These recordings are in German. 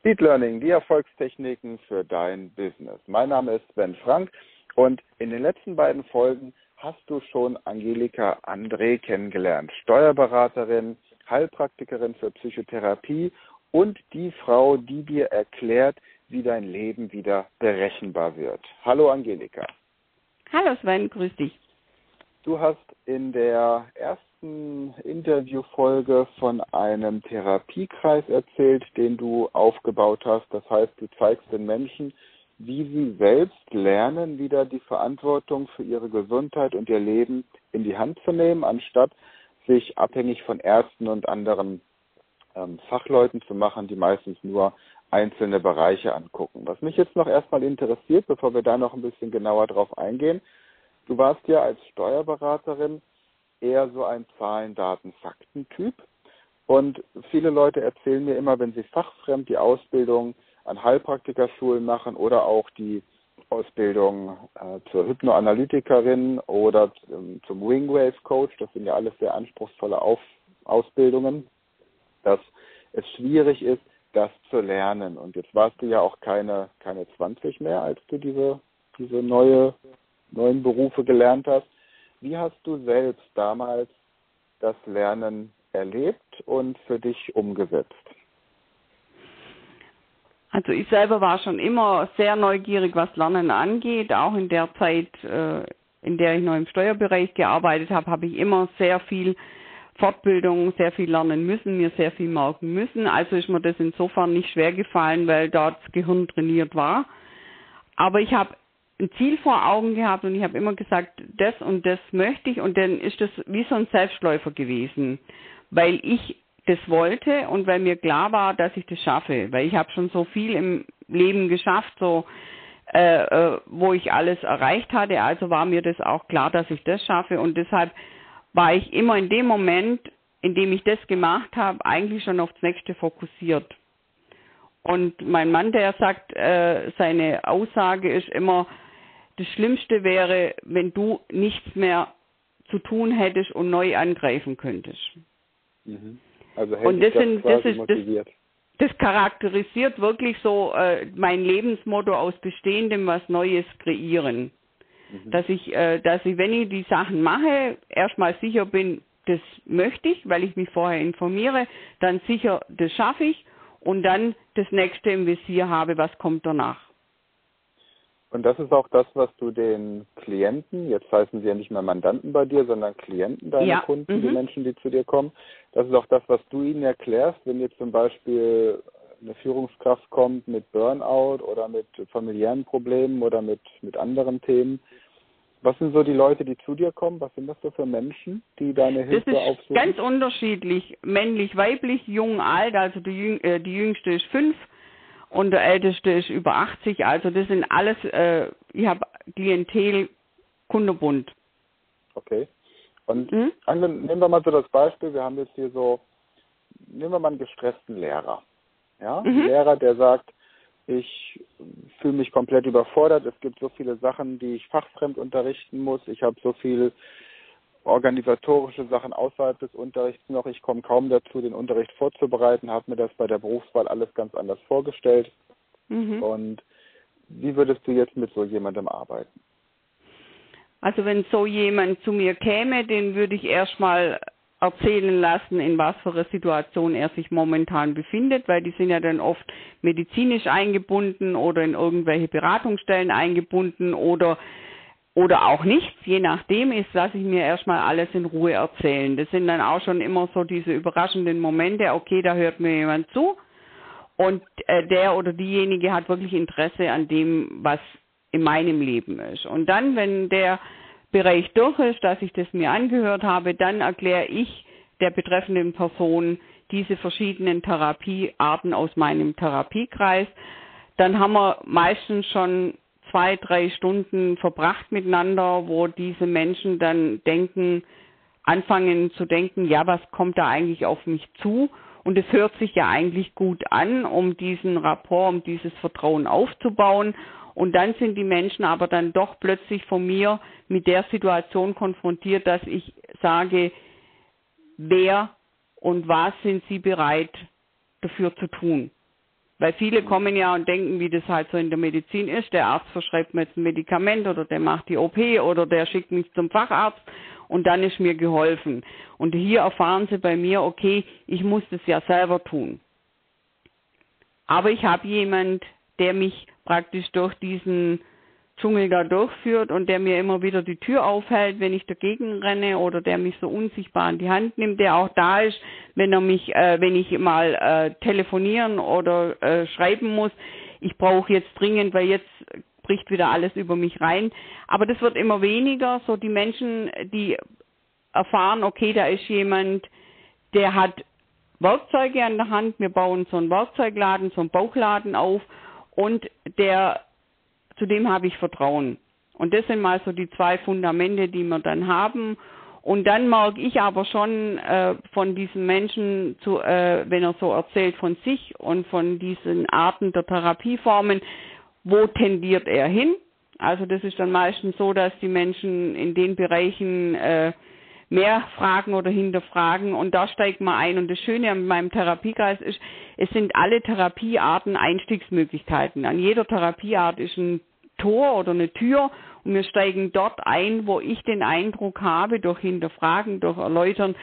Speed Learning, die Erfolgstechniken für dein Business. Mein Name ist Sven Frank und in den letzten beiden Folgen hast du schon Angelika André kennengelernt. Steuerberaterin, Heilpraktikerin für Psychotherapie und die Frau, die dir erklärt, wie dein Leben wieder berechenbar wird. Hallo Angelika. Hallo Sven, grüß dich. Du hast in der ersten Interviewfolge von einem Therapiekreis erzählt, den du aufgebaut hast. Das heißt, du zeigst den Menschen, wie sie selbst lernen, wieder die Verantwortung für ihre Gesundheit und ihr Leben in die Hand zu nehmen, anstatt sich abhängig von Ärzten und anderen ähm, Fachleuten zu machen, die meistens nur einzelne Bereiche angucken. Was mich jetzt noch erstmal interessiert, bevor wir da noch ein bisschen genauer drauf eingehen, du warst ja als Steuerberaterin eher so ein Zahlen, Daten, Fakten-Typ. Und viele Leute erzählen mir immer, wenn sie fachfremd die Ausbildung an Heilpraktikerschulen machen oder auch die Ausbildung äh, zur Hypnoanalytikerin oder zum, zum Wingwave Coach, das sind ja alles sehr anspruchsvolle Auf, Ausbildungen, dass es schwierig ist, das zu lernen. Und jetzt warst du ja auch keine, keine 20 mehr, als du diese, diese neue, neuen Berufe gelernt hast. Wie hast du selbst damals das Lernen erlebt und für dich umgesetzt? Also ich selber war schon immer sehr neugierig, was Lernen angeht. Auch in der Zeit, äh, in der ich noch im Steuerbereich gearbeitet habe, habe ich immer sehr viel Fortbildung sehr viel lernen müssen, mir sehr viel merken müssen. Also ist mir das insofern nicht schwer gefallen, weil dort das Gehirn trainiert war. Aber ich habe ein Ziel vor Augen gehabt und ich habe immer gesagt, das und das möchte ich. Und dann ist das wie so ein Selbstläufer gewesen, weil ich das wollte und weil mir klar war, dass ich das schaffe, weil ich habe schon so viel im Leben geschafft, so äh, äh, wo ich alles erreicht hatte, also war mir das auch klar, dass ich das schaffe. Und deshalb war ich immer in dem Moment, in dem ich das gemacht habe, eigentlich schon aufs nächste fokussiert. Und mein Mann, der sagt, äh, seine Aussage ist immer, das Schlimmste wäre, wenn du nichts mehr zu tun hättest und neu angreifen könntest. Mhm. Also und das, das, sind, das ist das, das charakterisiert wirklich so äh, mein Lebensmotto aus Bestehendem was Neues kreieren. Mhm. Dass ich, äh, dass ich, wenn ich die Sachen mache, erstmal sicher bin, das möchte ich, weil ich mich vorher informiere, dann sicher, das schaffe ich und dann das nächste im Visier habe, was kommt danach. Und das ist auch das, was du den Klienten, jetzt heißen sie ja nicht mehr Mandanten bei dir, sondern Klienten, deine ja. Kunden, mhm. die Menschen, die zu dir kommen, das ist auch das, was du ihnen erklärst, wenn jetzt zum Beispiel eine Führungskraft kommt mit Burnout oder mit familiären Problemen oder mit, mit anderen Themen. Was sind so die Leute, die zu dir kommen? Was sind das so für Menschen, die deine Hilfe das ist aufsuchen? Ganz unterschiedlich, männlich, weiblich, jung, alt. Also die, Jüng äh, die jüngste ist fünf und der älteste ist über 80. Also das sind alles, äh, ich habe Klientel kundebunt. Okay. Und mhm. nehmen wir mal so das Beispiel, wir haben jetzt hier so, nehmen wir mal einen gestressten Lehrer. Ja, mhm. ein Lehrer, der sagt, ich fühle mich komplett überfordert, es gibt so viele Sachen, die ich fachfremd unterrichten muss, ich habe so viel organisatorische Sachen außerhalb des Unterrichts noch. Ich komme kaum dazu, den Unterricht vorzubereiten, habe mir das bei der Berufswahl alles ganz anders vorgestellt. Mhm. Und wie würdest du jetzt mit so jemandem arbeiten? Also wenn so jemand zu mir käme, den würde ich erstmal erzählen lassen, in was für einer Situation er sich momentan befindet, weil die sind ja dann oft medizinisch eingebunden oder in irgendwelche Beratungsstellen eingebunden oder oder auch nichts, je nachdem ist, lasse ich mir erstmal alles in Ruhe erzählen. Das sind dann auch schon immer so diese überraschenden Momente, okay, da hört mir jemand zu und äh, der oder diejenige hat wirklich Interesse an dem, was in meinem Leben ist. Und dann, wenn der Bereich durch ist, dass ich das mir angehört habe, dann erkläre ich der betreffenden Person diese verschiedenen Therapiearten aus meinem Therapiekreis. Dann haben wir meistens schon zwei, drei Stunden verbracht miteinander, wo diese Menschen dann denken, anfangen zu denken, ja, was kommt da eigentlich auf mich zu? Und es hört sich ja eigentlich gut an, um diesen Rapport, um dieses Vertrauen aufzubauen. Und dann sind die Menschen aber dann doch plötzlich von mir mit der Situation konfrontiert, dass ich sage, wer und was sind sie bereit dafür zu tun? Weil viele kommen ja und denken, wie das halt so in der Medizin ist. Der Arzt verschreibt mir jetzt ein Medikament oder der macht die OP oder der schickt mich zum Facharzt und dann ist mir geholfen. Und hier erfahren sie bei mir, okay, ich muss das ja selber tun. Aber ich habe jemand, der mich praktisch durch diesen Dschungel da durchführt und der mir immer wieder die Tür aufhält, wenn ich dagegen renne oder der mich so unsichtbar an die Hand nimmt, der auch da ist, wenn er mich, äh, wenn ich mal äh, telefonieren oder äh, schreiben muss. Ich brauche jetzt dringend, weil jetzt bricht wieder alles über mich rein. Aber das wird immer weniger. So die Menschen, die erfahren, okay, da ist jemand, der hat Werkzeuge an der Hand. Wir bauen so einen Werkzeugladen, so einen Bauchladen auf und der zu dem habe ich Vertrauen. Und das sind mal so die zwei Fundamente, die wir dann haben. Und dann merke ich aber schon äh, von diesem Menschen, zu, äh, wenn er so erzählt von sich und von diesen Arten der Therapieformen, wo tendiert er hin? Also das ist dann meistens so, dass die Menschen in den Bereichen äh, mehr fragen oder hinterfragen und da steigt man ein. Und das Schöne an meinem Therapiekreis ist, es sind alle Therapiearten Einstiegsmöglichkeiten. An jeder Therapieart ist ein Tor oder eine Tür und wir steigen dort ein, wo ich den Eindruck habe, durch Hinterfragen, durch Erläutern,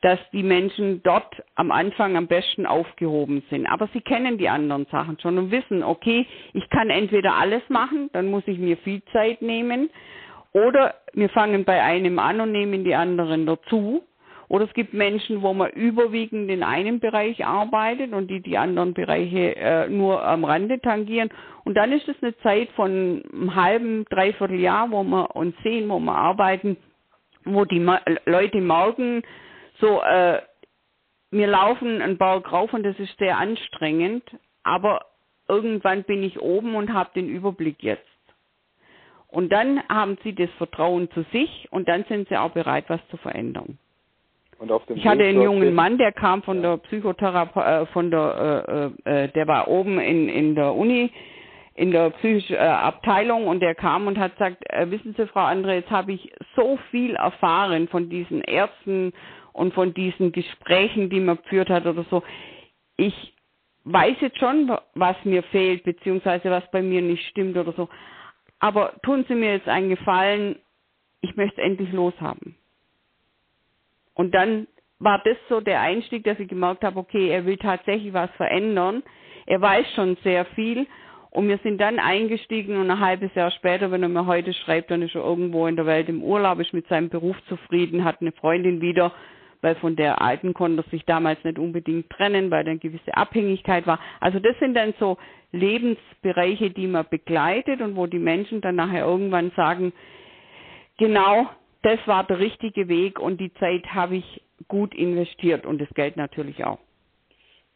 dass die Menschen dort am Anfang am besten aufgehoben sind. Aber sie kennen die anderen Sachen schon und wissen, okay, ich kann entweder alles machen, dann muss ich mir viel Zeit nehmen, oder wir fangen bei einem an und nehmen die anderen dazu. Oder es gibt Menschen, wo man überwiegend in einem Bereich arbeitet und die die anderen Bereiche äh, nur am Rande tangieren. Und dann ist es eine Zeit von einem halben, dreiviertel Jahr, wo wir uns sehen, wo wir arbeiten, wo die Ma Leute merken, so, äh, wir laufen einen Berg rauf und das ist sehr anstrengend, aber irgendwann bin ich oben und habe den Überblick jetzt. Und dann haben sie das Vertrauen zu sich und dann sind sie auch bereit, was zu verändern ich hatte einen jungen Mann, der kam von der Psychotherapie, äh, von der, äh, äh, äh, der war oben in, in der Uni, in der psychischen äh, Abteilung und der kam und hat gesagt, äh, wissen Sie, Frau Andre, jetzt habe ich so viel erfahren von diesen Ärzten und von diesen Gesprächen, die man geführt hat oder so. Ich weiß jetzt schon, was mir fehlt, beziehungsweise was bei mir nicht stimmt oder so. Aber tun Sie mir jetzt einen Gefallen, ich möchte es endlich loshaben. Und dann war das so der Einstieg, dass ich gemerkt habe, okay, er will tatsächlich was verändern. Er weiß schon sehr viel. Und wir sind dann eingestiegen und ein halbes Jahr später, wenn er mir heute schreibt, dann ist er irgendwo in der Welt im Urlaub, ist mit seinem Beruf zufrieden, hat eine Freundin wieder, weil von der alten konnte er sich damals nicht unbedingt trennen, weil da eine gewisse Abhängigkeit war. Also das sind dann so Lebensbereiche, die man begleitet und wo die Menschen dann nachher irgendwann sagen, genau, das war der richtige Weg und die Zeit habe ich gut investiert und das Geld natürlich auch.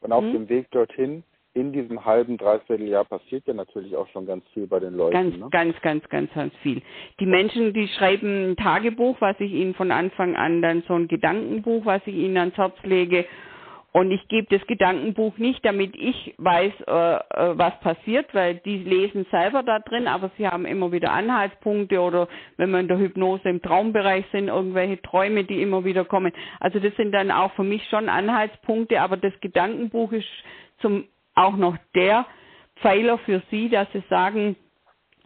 Und auf hm? dem Weg dorthin, in diesem halben, dreiviertel Jahr passiert ja natürlich auch schon ganz viel bei den Leuten. Ganz, ne? ganz, ganz, ganz, ganz viel. Die Menschen, die schreiben ein Tagebuch, was ich ihnen von Anfang an dann so ein Gedankenbuch, was ich ihnen ans Herz lege und ich gebe das Gedankenbuch nicht, damit ich weiß, äh, äh, was passiert, weil die lesen selber da drin, aber sie haben immer wieder Anhaltspunkte oder wenn wir in der Hypnose im Traumbereich sind, irgendwelche Träume, die immer wieder kommen. Also das sind dann auch für mich schon Anhaltspunkte, aber das Gedankenbuch ist zum auch noch der Pfeiler für sie, dass sie sagen,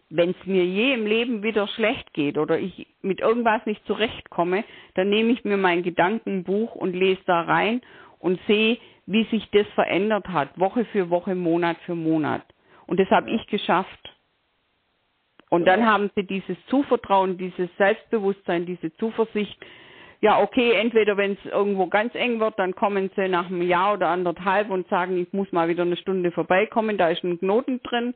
wenn es mir je im Leben wieder schlecht geht oder ich mit irgendwas nicht zurechtkomme, dann nehme ich mir mein Gedankenbuch und lese da rein und sehe, wie sich das verändert hat, Woche für Woche, Monat für Monat. Und das habe ich geschafft. Und dann haben sie dieses Zuvertrauen, dieses Selbstbewusstsein, diese Zuversicht. Ja, okay, entweder wenn es irgendwo ganz eng wird, dann kommen sie nach einem Jahr oder anderthalb und sagen, ich muss mal wieder eine Stunde vorbeikommen, da ist ein Knoten drin.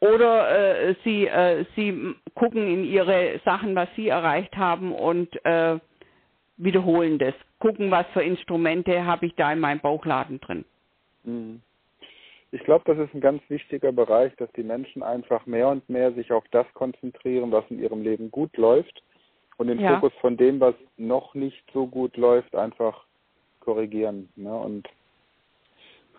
Oder äh, sie, äh, sie gucken in ihre Sachen, was sie erreicht haben und äh, wiederholen das. Gucken, was für Instrumente habe ich da in meinem Bauchladen drin. Mhm. Ich glaube, das ist ein ganz wichtiger Bereich, dass die Menschen einfach mehr und mehr sich auf das konzentrieren, was in ihrem Leben gut läuft und den ja. Fokus von dem, was noch nicht so gut läuft, einfach korrigieren. Ne? Und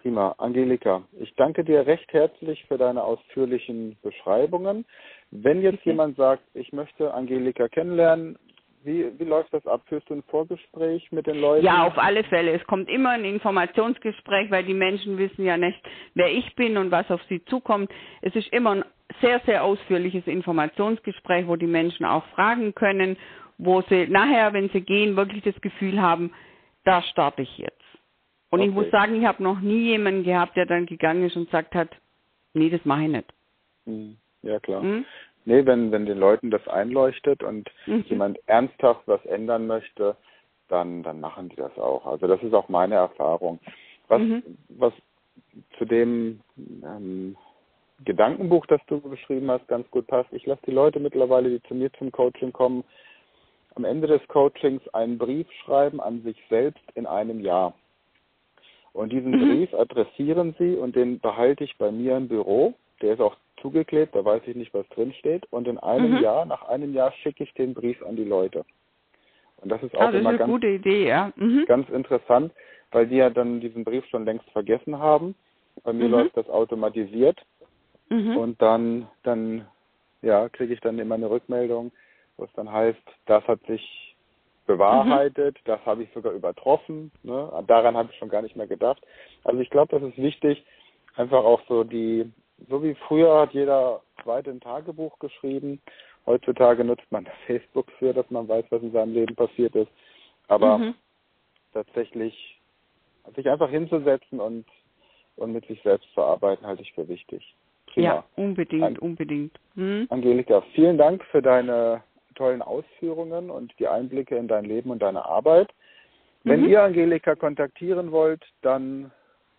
prima. Angelika, ich danke dir recht herzlich für deine ausführlichen Beschreibungen. Wenn jetzt okay. jemand sagt, ich möchte Angelika kennenlernen, wie, wie läuft das ab? Führst du ein Vorgespräch mit den Leuten? Ja, auf alle Fälle. Es kommt immer ein Informationsgespräch, weil die Menschen wissen ja nicht, wer ich bin und was auf sie zukommt. Es ist immer ein sehr, sehr ausführliches Informationsgespräch, wo die Menschen auch fragen können, wo sie nachher, wenn sie gehen, wirklich das Gefühl haben, da starte ich jetzt. Und okay. ich muss sagen, ich habe noch nie jemanden gehabt, der dann gegangen ist und gesagt hat, nee, das mache ich nicht. Hm, ja, klar. Hm? Nee, wenn, wenn den Leuten das einleuchtet und mhm. jemand ernsthaft was ändern möchte, dann, dann machen die das auch. Also das ist auch meine Erfahrung. Was, mhm. was zu dem ähm, Gedankenbuch, das du beschrieben hast, ganz gut passt. Ich lasse die Leute mittlerweile, die zu mir zum Coaching kommen, am Ende des Coachings einen Brief schreiben an sich selbst in einem Jahr. Und diesen mhm. Brief adressieren sie und den behalte ich bei mir im Büro. Der ist auch zugeklebt, da weiß ich nicht, was drin steht. Und in einem mhm. Jahr, nach einem Jahr, schicke ich den Brief an die Leute. Und das ist auch ah, das immer ist eine ganz, gute Idee, ja. Mhm. ganz interessant, weil die ja dann diesen Brief schon längst vergessen haben. Bei mir mhm. läuft das automatisiert. Mhm. Und dann, dann, ja, kriege ich dann immer eine Rückmeldung, was dann heißt, das hat sich bewahrheitet, mhm. das habe ich sogar übertroffen. Ne? Daran habe ich schon gar nicht mehr gedacht. Also ich glaube, das ist wichtig, einfach auch so die, so wie früher hat jeder zweite ein Tagebuch geschrieben. Heutzutage nutzt man Facebook für, dass man weiß, was in seinem Leben passiert ist. Aber mhm. tatsächlich sich einfach hinzusetzen und, und mit sich selbst zu arbeiten, halte ich für wichtig. Prima. Ja, unbedingt, An unbedingt. Hm? Angelika, vielen Dank für deine tollen Ausführungen und die Einblicke in dein Leben und deine Arbeit. Wenn mhm. ihr Angelika kontaktieren wollt, dann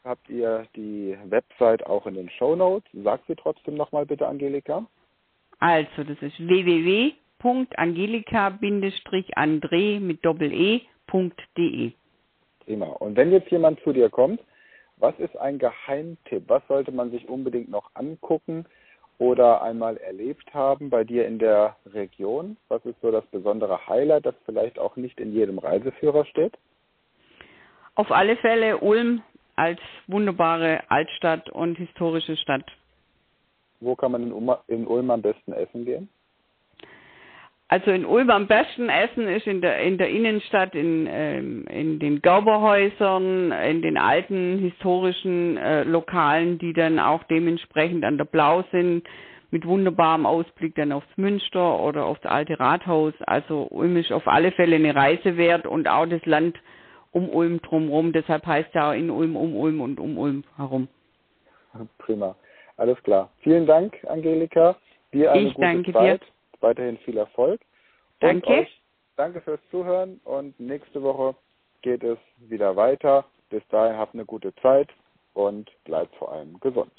habt ihr die Website auch in den Show Notes. Sag sie trotzdem nochmal bitte, Angelika. Also, das ist www.angelika-andre mit doppel-e.de. Prima. Und wenn jetzt jemand zu dir kommt, was ist ein Geheimtipp? Was sollte man sich unbedingt noch angucken, oder einmal erlebt haben bei dir in der Region? Was ist so das besondere Highlight, das vielleicht auch nicht in jedem Reiseführer steht? Auf alle Fälle Ulm als wunderbare Altstadt und historische Stadt. Wo kann man in Ulm am besten essen gehen? Also in Ulm am besten essen ist in der in der Innenstadt, in ähm, in den Gauberhäusern, in den alten historischen äh, Lokalen, die dann auch dementsprechend an der Blau sind, mit wunderbarem Ausblick dann aufs Münster oder aufs alte Rathaus. Also Ulm ist auf alle Fälle eine Reise wert und auch das Land um Ulm drumherum. Deshalb heißt ja auch in Ulm um Ulm und um Ulm herum. Prima, alles klar. Vielen Dank, Angelika. Dir eine ich gute danke Zeit. Dir weiterhin viel Erfolg. Danke. Euch, danke fürs Zuhören und nächste Woche geht es wieder weiter. Bis dahin habt eine gute Zeit und bleibt vor allem gesund.